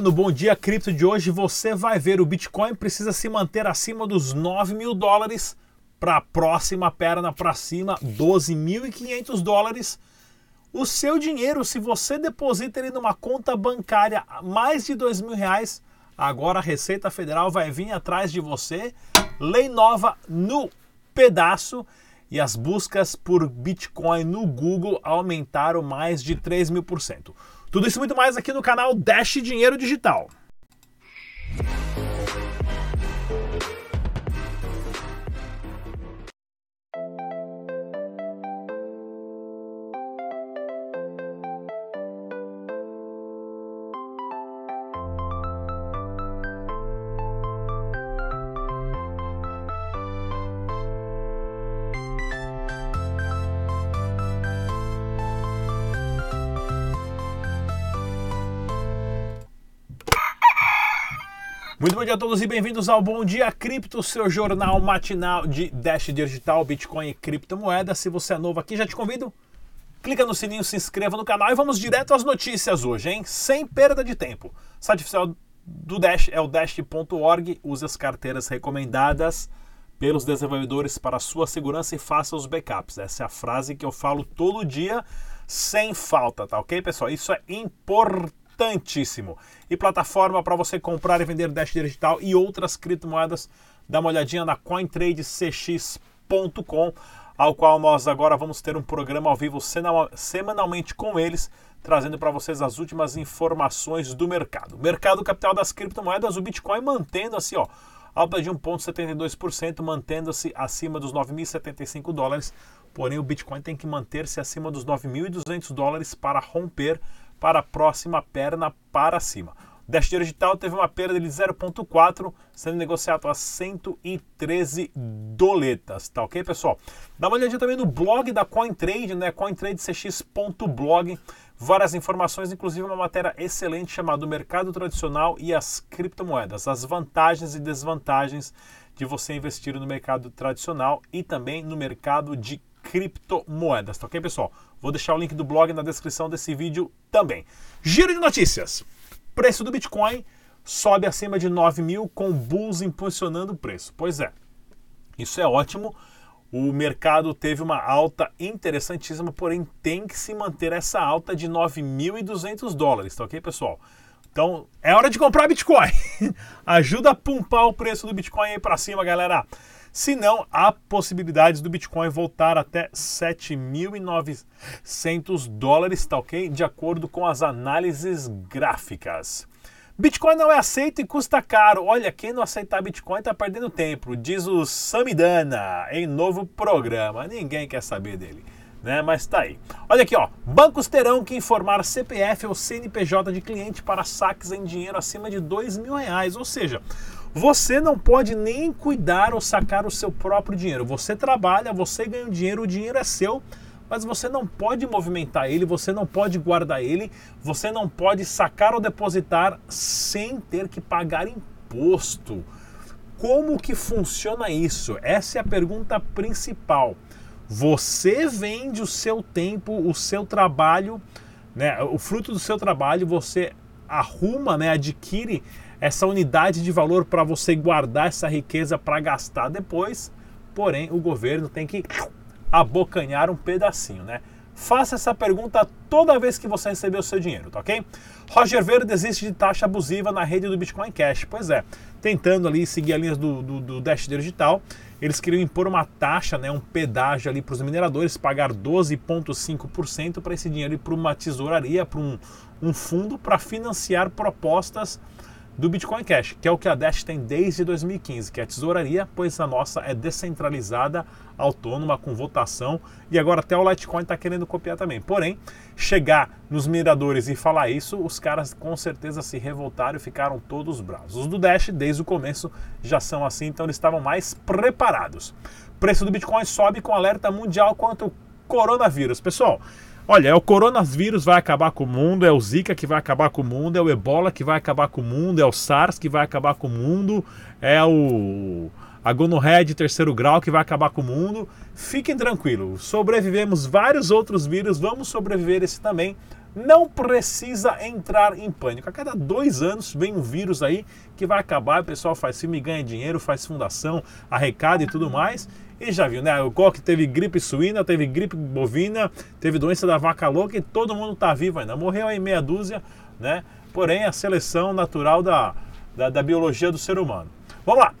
no Bom Dia Cripto de hoje você vai ver o Bitcoin precisa se manter acima dos 9 mil dólares para a próxima perna para cima, 12.500 dólares. O seu dinheiro, se você deposita ele numa conta bancária mais de 2 mil reais, agora a Receita Federal vai vir atrás de você. Lei nova no pedaço e as buscas por Bitcoin no Google aumentaram mais de 3 mil por cento. Tudo isso muito mais aqui no canal Dash Dinheiro Digital. Muito bom dia a todos e bem-vindos ao Bom Dia Cripto, seu jornal matinal de Dash Digital, Bitcoin e criptomoedas. Se você é novo aqui, já te convido, clica no sininho, se inscreva no canal e vamos direto às notícias hoje, hein? Sem perda de tempo. O site oficial do Dash é o dash.org. Use as carteiras recomendadas pelos desenvolvedores para sua segurança e faça os backups. Essa é a frase que eu falo todo dia, sem falta, tá ok, pessoal? Isso é importante importantíssimo. E plataforma para você comprar e vender Dash Digital e outras criptomoedas. Dá uma olhadinha na cointradecx.com, ao qual nós agora vamos ter um programa ao vivo semanalmente com eles, trazendo para vocês as últimas informações do mercado. Mercado capital das criptomoedas, o Bitcoin mantendo assim, ó, alta de 1,72%, mantendo-se acima dos 9.075 dólares. Porém, o Bitcoin tem que manter-se acima dos 9.200 dólares para romper para a próxima perna para cima. O Dash Digital teve uma perda de 0,4, sendo negociado a 113 doletas, tá ok, pessoal? Dá uma olhadinha também no blog da CoinTrade, né? cointradecx.blog. Várias informações, inclusive uma matéria excelente chamada Mercado Tradicional e as Criptomoedas, as vantagens e desvantagens de você investir no mercado tradicional e também no mercado de criptomoedas, tá ok, pessoal? Vou deixar o link do blog na descrição desse vídeo também. Giro de notícias. Preço do Bitcoin sobe acima de 9 mil com bulls impulsionando o preço. Pois é, isso é ótimo. O mercado teve uma alta interessantíssima, porém tem que se manter essa alta de 9.200 dólares, tá ok, pessoal? Então é hora de comprar Bitcoin. Ajuda a pumpar o preço do Bitcoin aí para cima, galera. Se não, há possibilidades do Bitcoin voltar até 7.900 dólares, tá ok? De acordo com as análises gráficas. Bitcoin não é aceito e custa caro. Olha, quem não aceitar Bitcoin está perdendo tempo, diz o Samidana em novo programa. Ninguém quer saber dele. Né? Mas tá aí. Olha aqui, ó. Bancos terão que informar CPF ou CNPJ de cliente para saques em dinheiro acima de dois mil reais. Ou seja, você não pode nem cuidar ou sacar o seu próprio dinheiro. Você trabalha, você ganha o dinheiro, o dinheiro é seu, mas você não pode movimentar ele, você não pode guardar ele, você não pode sacar ou depositar sem ter que pagar imposto. Como que funciona isso? Essa é a pergunta principal. Você vende o seu tempo, o seu trabalho, né, o fruto do seu trabalho, você arruma, né, adquire essa unidade de valor para você guardar essa riqueza para gastar depois. Porém, o governo tem que abocanhar um pedacinho, né? Faça essa pergunta toda vez que você receber o seu dinheiro, tá ok? Roger Ver desiste de taxa abusiva na rede do Bitcoin Cash. Pois é, tentando ali seguir a linha do, do, do Dash Digital, eles queriam impor uma taxa, né, um pedágio ali para os mineradores, pagar 12,5% para esse dinheiro ir para uma tesouraria, para um, um fundo para financiar propostas do Bitcoin Cash, que é o que a Dash tem desde 2015, que é a tesouraria, pois a nossa é descentralizada, autônoma, com votação, e agora até o Litecoin está querendo copiar também. Porém, chegar nos miradores e falar isso, os caras com certeza se revoltaram e ficaram todos bravos. Os do Dash, desde o começo, já são assim, então eles estavam mais preparados. Preço do Bitcoin sobe com alerta mundial quanto ao coronavírus. Pessoal, Olha, é o coronavírus vai acabar com o mundo, é o Zika que vai acabar com o mundo, é o Ebola que vai acabar com o mundo, é o SARS que vai acabar com o mundo, é o a gonorreia de terceiro grau que vai acabar com o mundo. Fiquem tranquilos, sobrevivemos vários outros vírus, vamos sobreviver esse também. não precisa entrar em pânico. A cada dois anos vem um vírus aí que vai acabar, o pessoal faz filme, ganha dinheiro, faz fundação, arrecada e tudo mais. E já viu, né? O Coque teve gripe suína, teve gripe bovina, teve doença da vaca louca e todo mundo tá vivo ainda. Morreu aí meia dúzia, né? Porém, a seleção natural da, da, da biologia do ser humano. Vamos lá.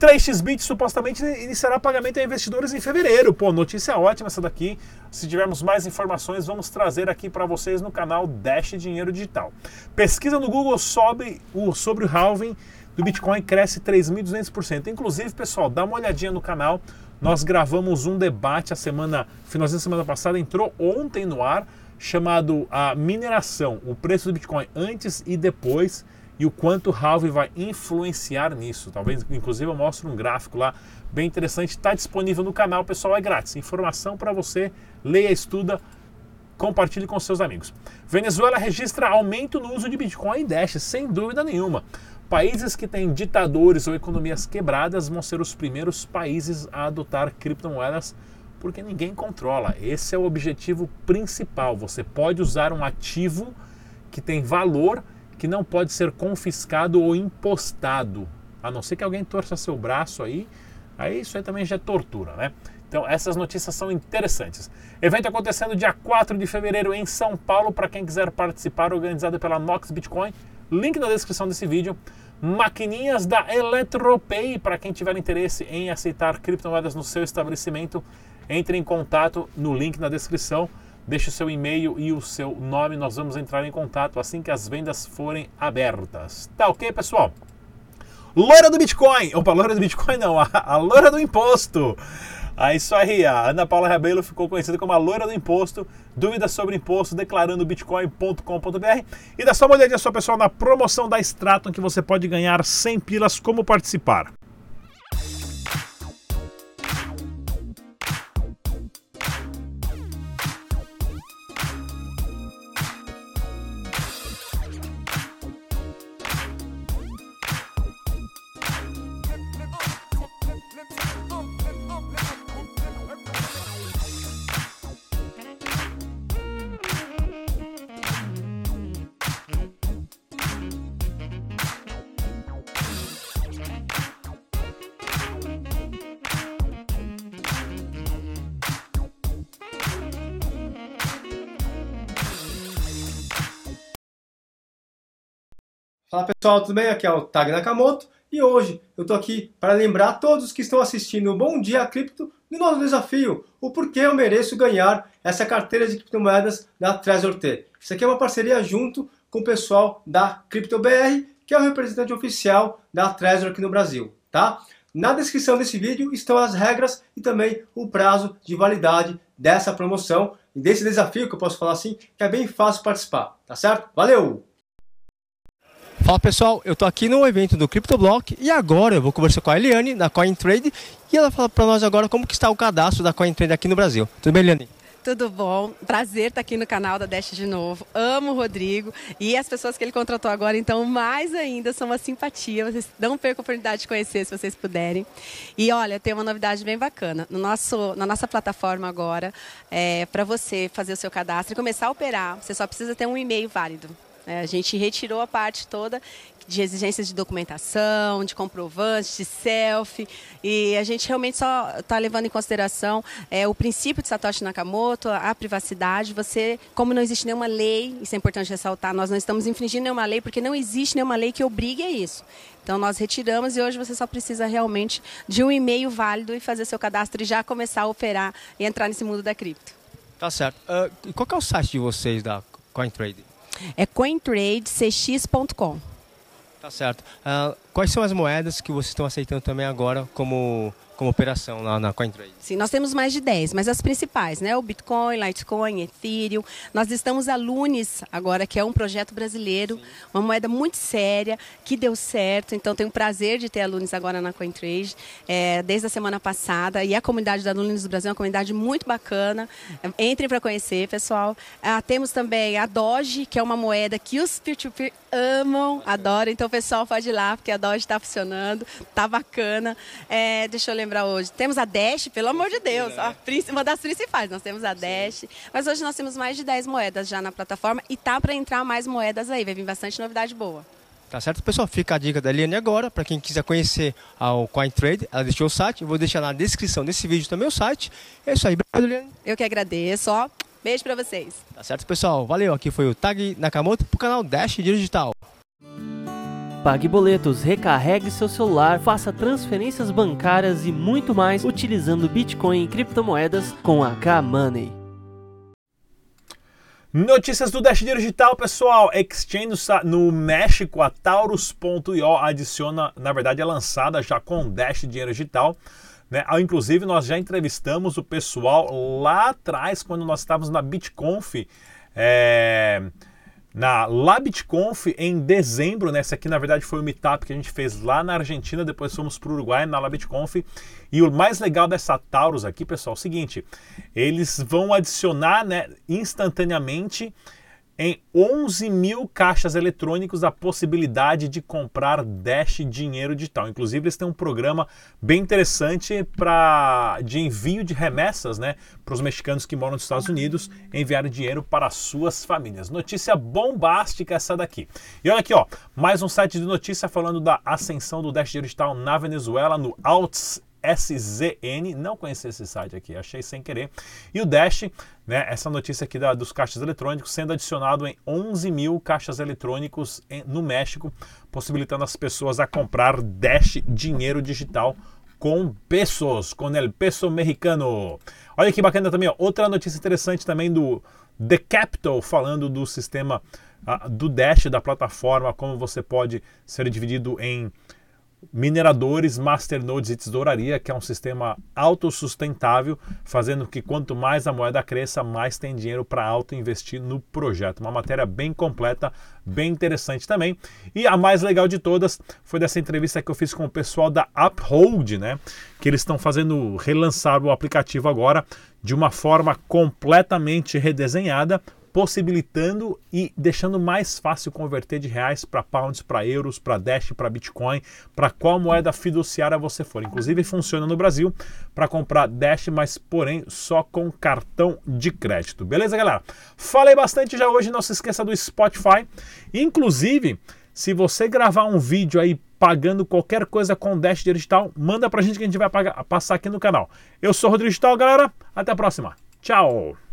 3xBit supostamente iniciará pagamento a investidores em fevereiro. Pô, notícia ótima essa daqui. Se tivermos mais informações, vamos trazer aqui para vocês no canal Dash Dinheiro Digital. Pesquisa no Google sobre o, sobre o halving do Bitcoin cresce 3.200%. Inclusive, pessoal, dá uma olhadinha no canal. Nós gravamos um debate a semana, finalzinho da semana passada, entrou ontem no ar, chamado a mineração, o preço do Bitcoin antes e depois e o quanto o halving vai influenciar nisso. Talvez, inclusive, eu mostro um gráfico lá bem interessante. Está disponível no canal, pessoal, é grátis. Informação para você, leia, estuda, compartilhe com seus amigos. Venezuela registra aumento no uso de Bitcoin e Dash, sem dúvida nenhuma. Países que têm ditadores ou economias quebradas vão ser os primeiros países a adotar criptomoedas porque ninguém controla. Esse é o objetivo principal. Você pode usar um ativo que tem valor que não pode ser confiscado ou impostado, a não ser que alguém torça seu braço aí, aí isso aí também já é tortura, né? Então essas notícias são interessantes. Evento acontecendo dia 4 de fevereiro em São Paulo, para quem quiser participar, organizado pela Nox Bitcoin, link na descrição desse vídeo. Maquininhas da Eletropay, para quem tiver interesse em aceitar criptomoedas no seu estabelecimento, entre em contato no link na descrição. Deixe o seu e-mail e o seu nome, nós vamos entrar em contato assim que as vendas forem abertas. Tá ok, pessoal? Loira do Bitcoin! Opa, loira do Bitcoin não, a, a loira do imposto! Ah, isso aí, a Ana Paula Rabelo ficou conhecida como a loira do imposto. Dúvidas sobre imposto, declarando bitcoin.com.br. E dá só uma olhadinha só, pessoal, na promoção da Stratum que você pode ganhar 100 pilas como participar. Fala pessoal, tudo bem? Aqui é o Tag Nakamoto e hoje eu tô aqui para lembrar todos que estão assistindo o Bom Dia Cripto do nosso desafio, o porquê eu mereço ganhar essa carteira de criptomoedas da Trezor T. Isso aqui é uma parceria junto com o pessoal da CryptoBR, que é o representante oficial da Trezor aqui no Brasil, tá? Na descrição desse vídeo estão as regras e também o prazo de validade dessa promoção e desse desafio que eu posso falar assim, que é bem fácil participar, tá certo? Valeu! Fala pessoal, eu tô aqui no evento do CryptoBlock e agora eu vou conversar com a Eliane da CoinTrade e ela fala para nós agora como que está o cadastro da CoinTrade aqui no Brasil. Tudo bem, Eliane? Tudo bom? Prazer estar aqui no canal da Dash de novo. Amo o Rodrigo e as pessoas que ele contratou agora, então, mais ainda, são uma simpatia. Vocês não percam a oportunidade de conhecer se vocês puderem. E olha, tem uma novidade bem bacana. No nosso, na nossa plataforma agora, é, para você fazer o seu cadastro e começar a operar, você só precisa ter um e-mail válido. É, a gente retirou a parte toda de exigências de documentação, de comprovantes, de selfie, e a gente realmente só está levando em consideração é, o princípio de Satoshi Nakamoto, a privacidade. Você, como não existe nenhuma lei, isso é importante ressaltar, nós não estamos infringindo nenhuma lei, porque não existe nenhuma lei que obrigue a isso. Então nós retiramos e hoje você só precisa realmente de um e-mail válido e fazer seu cadastro e já começar a operar e entrar nesse mundo da cripto. Tá certo. Uh, qual é o site de vocês da CoinTrade? É cointradecx.com. Tá certo. Uh, quais são as moedas que vocês estão aceitando também agora como como operação lá na CoinTrade? Sim, nós temos mais de 10, mas as principais, né? O Bitcoin, Litecoin, Ethereum. Nós estamos a Lunes agora, que é um projeto brasileiro, Sim. uma moeda muito séria, que deu certo. Então, tenho o prazer de ter a Lunes agora na CoinTrade, é, desde a semana passada. E a comunidade da Lunes do Brasil é uma comunidade muito bacana. Entrem para conhecer, pessoal. Ah, temos também a Doge, que é uma moeda que os peer-to-peer -peer amam, adoram. Então, pessoal pode ir lá, porque a Doge está funcionando, está bacana. É, deixa eu lembrar hoje? Temos a Dash, pelo amor de Deus, a, uma das principais. Nós temos a Dash, mas hoje nós temos mais de 10 moedas já na plataforma e tá para entrar mais moedas aí, vai vir bastante novidade boa. Tá certo, pessoal? Fica a dica da Eliane agora, para quem quiser conhecer o CoinTrade, ela deixou o site, eu vou deixar na descrição desse vídeo também o site. É isso aí, obrigado, Eliane. Eu que agradeço, ó. Beijo para vocês. Tá certo, pessoal? Valeu, aqui foi o Tag Nakamoto pro canal Dash Digital. Pague boletos, recarregue seu celular, faça transferências bancárias e muito mais utilizando Bitcoin e criptomoedas com a K-Money. Notícias do Dash Digital, pessoal. Exchange no México, a Taurus.io adiciona, na verdade é lançada já com Dash Dinheiro Digital. Né? Ah, inclusive, nós já entrevistamos o pessoal lá atrás, quando nós estávamos na BitConf. É na LabitConf em dezembro, né? Esse aqui na verdade foi o meetup que a gente fez lá na Argentina, depois fomos para o Uruguai na LabitConf. E o mais legal dessa Taurus aqui, pessoal, é o seguinte: eles vão adicionar né, instantaneamente em 11 mil caixas eletrônicos a possibilidade de comprar Dash dinheiro digital. Inclusive, eles têm um programa bem interessante para de envio de remessas né, para os mexicanos que moram nos Estados Unidos enviar dinheiro para suas famílias. Notícia bombástica essa daqui. E olha aqui, ó, mais um site de notícia falando da ascensão do Dash dinheiro digital na Venezuela, no Alts SZN, não conheci esse site aqui, achei sem querer. E o Dash, né, essa notícia aqui da, dos caixas eletrônicos, sendo adicionado em 11 mil caixas eletrônicos em, no México, possibilitando as pessoas a comprar Dash dinheiro digital com pesos, com el peso mexicano. Olha que bacana também, ó, outra notícia interessante também do The Capital, falando do sistema uh, do Dash, da plataforma, como você pode ser dividido em mineradores, masternodes e tesouraria, que é um sistema autossustentável, fazendo que quanto mais a moeda cresça, mais tem dinheiro para auto-investir no projeto. Uma matéria bem completa, bem interessante também. E a mais legal de todas foi dessa entrevista que eu fiz com o pessoal da Uphold, né? Que eles estão fazendo relançar o aplicativo agora de uma forma completamente redesenhada, possibilitando e deixando mais fácil converter de reais para pounds, para euros, para Dash, para Bitcoin, para qual moeda fiduciária você for. Inclusive funciona no Brasil para comprar Dash, mas porém só com cartão de crédito. Beleza, galera? Falei bastante já hoje, não se esqueça do Spotify. Inclusive, se você gravar um vídeo aí pagando qualquer coisa com Dash Digital, manda pra gente que a gente vai pagar, passar aqui no canal. Eu sou o Rodrigo Digital, galera. Até a próxima. Tchau!